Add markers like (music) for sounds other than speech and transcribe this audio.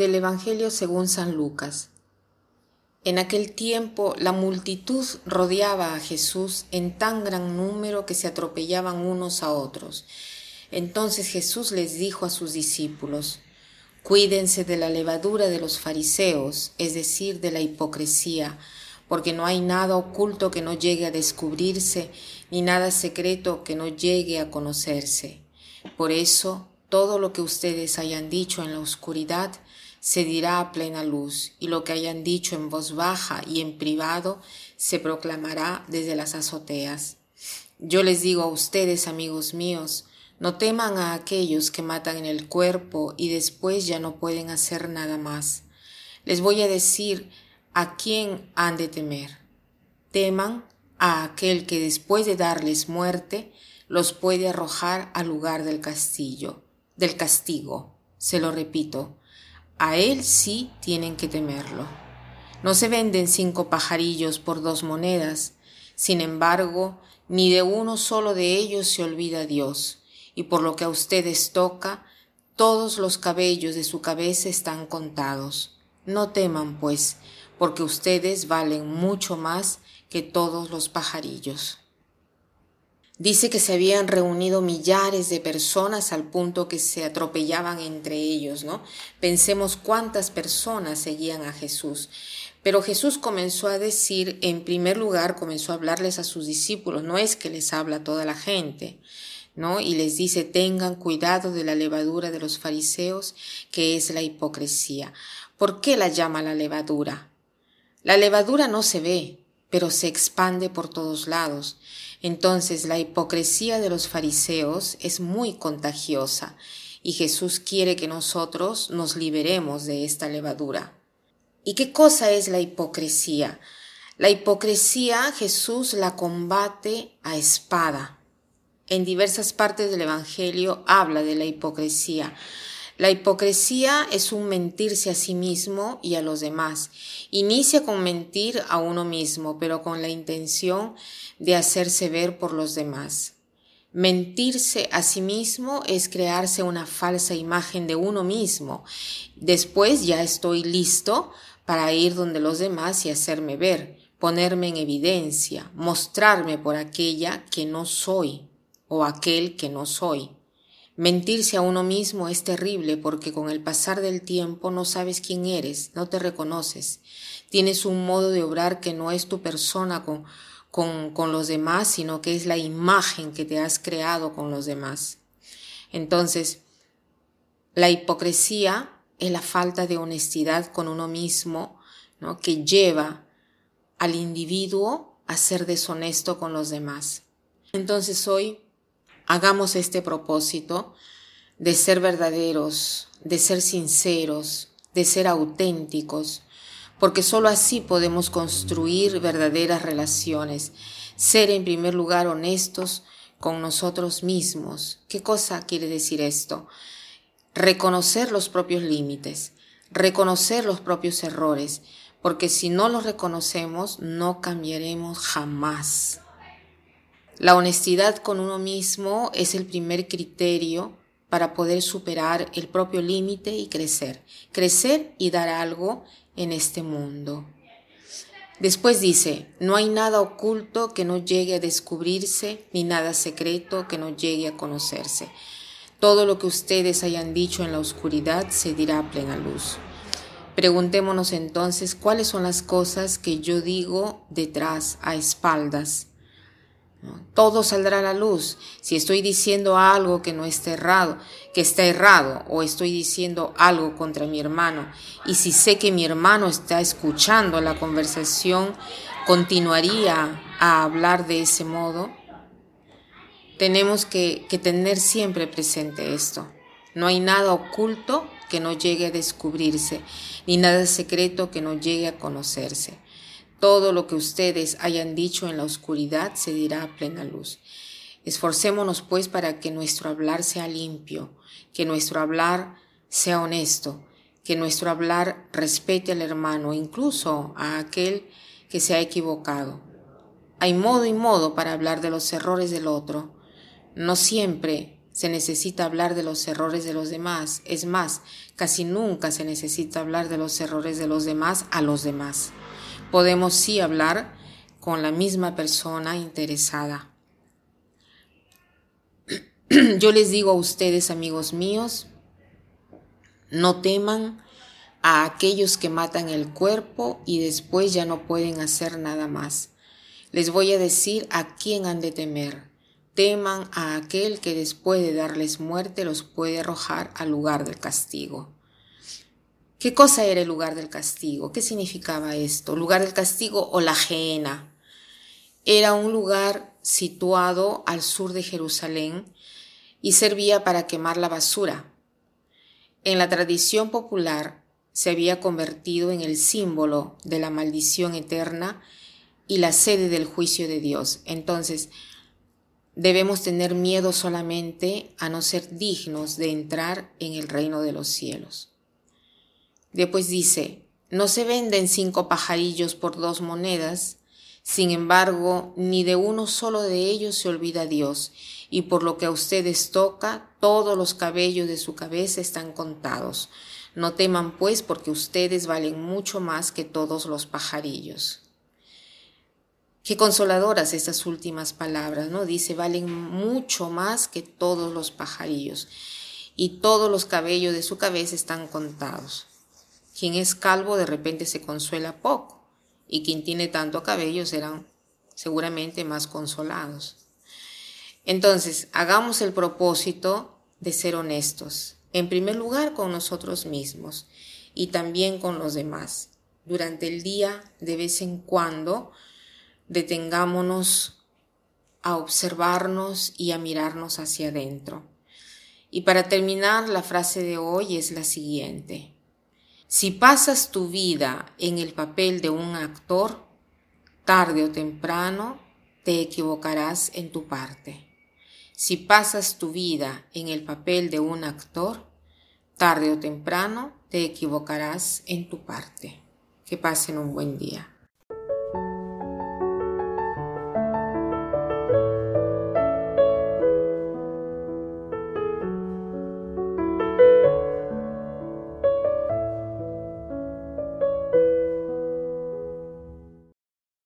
del Evangelio según San Lucas. En aquel tiempo la multitud rodeaba a Jesús en tan gran número que se atropellaban unos a otros. Entonces Jesús les dijo a sus discípulos, Cuídense de la levadura de los fariseos, es decir, de la hipocresía, porque no hay nada oculto que no llegue a descubrirse, ni nada secreto que no llegue a conocerse. Por eso, todo lo que ustedes hayan dicho en la oscuridad se dirá a plena luz, y lo que hayan dicho en voz baja y en privado se proclamará desde las azoteas. Yo les digo a ustedes, amigos míos, no teman a aquellos que matan en el cuerpo y después ya no pueden hacer nada más. Les voy a decir ¿a quién han de temer? Teman a aquel que después de darles muerte los puede arrojar al lugar del castillo, del castigo. Se lo repito, a él sí tienen que temerlo. No se venden cinco pajarillos por dos monedas, sin embargo, ni de uno solo de ellos se olvida Dios, y por lo que a ustedes toca, todos los cabellos de su cabeza están contados. No teman, pues, porque ustedes valen mucho más que todos los pajarillos. Dice que se habían reunido millares de personas al punto que se atropellaban entre ellos, ¿no? Pensemos cuántas personas seguían a Jesús. Pero Jesús comenzó a decir, en primer lugar, comenzó a hablarles a sus discípulos, no es que les habla a toda la gente, ¿no? Y les dice, tengan cuidado de la levadura de los fariseos, que es la hipocresía. ¿Por qué la llama la levadura? La levadura no se ve, pero se expande por todos lados. Entonces la hipocresía de los fariseos es muy contagiosa y Jesús quiere que nosotros nos liberemos de esta levadura. ¿Y qué cosa es la hipocresía? La hipocresía Jesús la combate a espada. En diversas partes del Evangelio habla de la hipocresía. La hipocresía es un mentirse a sí mismo y a los demás. Inicia con mentir a uno mismo, pero con la intención de hacerse ver por los demás. Mentirse a sí mismo es crearse una falsa imagen de uno mismo. Después ya estoy listo para ir donde los demás y hacerme ver, ponerme en evidencia, mostrarme por aquella que no soy o aquel que no soy. Mentirse a uno mismo es terrible porque con el pasar del tiempo no sabes quién eres, no te reconoces. Tienes un modo de obrar que no es tu persona con, con, con los demás, sino que es la imagen que te has creado con los demás. Entonces, la hipocresía es la falta de honestidad con uno mismo, ¿no? que lleva al individuo a ser deshonesto con los demás. Entonces hoy hagamos este propósito de ser verdaderos, de ser sinceros, de ser auténticos, porque sólo así podemos construir verdaderas relaciones, ser en primer lugar honestos con nosotros mismos. ¿Qué cosa quiere decir esto? Reconocer los propios límites, reconocer los propios errores, porque si no los reconocemos no cambiaremos jamás. La honestidad con uno mismo es el primer criterio para poder superar el propio límite y crecer, crecer y dar algo en este mundo. Después dice, no hay nada oculto que no llegue a descubrirse, ni nada secreto que no llegue a conocerse. Todo lo que ustedes hayan dicho en la oscuridad se dirá a plena luz. Preguntémonos entonces cuáles son las cosas que yo digo detrás, a espaldas, todo saldrá a la luz. Si estoy diciendo algo que no está errado, que está errado, o estoy diciendo algo contra mi hermano, y si sé que mi hermano está escuchando la conversación, continuaría a hablar de ese modo, tenemos que, que tener siempre presente esto. No hay nada oculto que no llegue a descubrirse, ni nada secreto que no llegue a conocerse. Todo lo que ustedes hayan dicho en la oscuridad se dirá a plena luz. Esforcémonos pues para que nuestro hablar sea limpio, que nuestro hablar sea honesto, que nuestro hablar respete al hermano, incluso a aquel que se ha equivocado. Hay modo y modo para hablar de los errores del otro. No siempre se necesita hablar de los errores de los demás. Es más, casi nunca se necesita hablar de los errores de los demás a los demás. Podemos sí hablar con la misma persona interesada. (clears throat) Yo les digo a ustedes, amigos míos, no teman a aquellos que matan el cuerpo y después ya no pueden hacer nada más. Les voy a decir a quién han de temer. Teman a aquel que después de darles muerte los puede arrojar al lugar del castigo. ¿Qué cosa era el lugar del castigo? ¿Qué significaba esto? ¿Lugar del castigo o la gehenna? Era un lugar situado al sur de Jerusalén y servía para quemar la basura. En la tradición popular se había convertido en el símbolo de la maldición eterna y la sede del juicio de Dios. Entonces, debemos tener miedo solamente a no ser dignos de entrar en el reino de los cielos. Después dice, no se venden cinco pajarillos por dos monedas, sin embargo, ni de uno solo de ellos se olvida Dios, y por lo que a ustedes toca, todos los cabellos de su cabeza están contados. No teman pues porque ustedes valen mucho más que todos los pajarillos. Qué consoladoras estas últimas palabras, ¿no? Dice, valen mucho más que todos los pajarillos y todos los cabellos de su cabeza están contados. Quien es calvo de repente se consuela poco y quien tiene tanto cabello serán seguramente más consolados. Entonces, hagamos el propósito de ser honestos, en primer lugar con nosotros mismos y también con los demás. Durante el día, de vez en cuando, detengámonos a observarnos y a mirarnos hacia adentro. Y para terminar, la frase de hoy es la siguiente. Si pasas tu vida en el papel de un actor, tarde o temprano te equivocarás en tu parte. Si pasas tu vida en el papel de un actor, tarde o temprano te equivocarás en tu parte. Que pasen un buen día.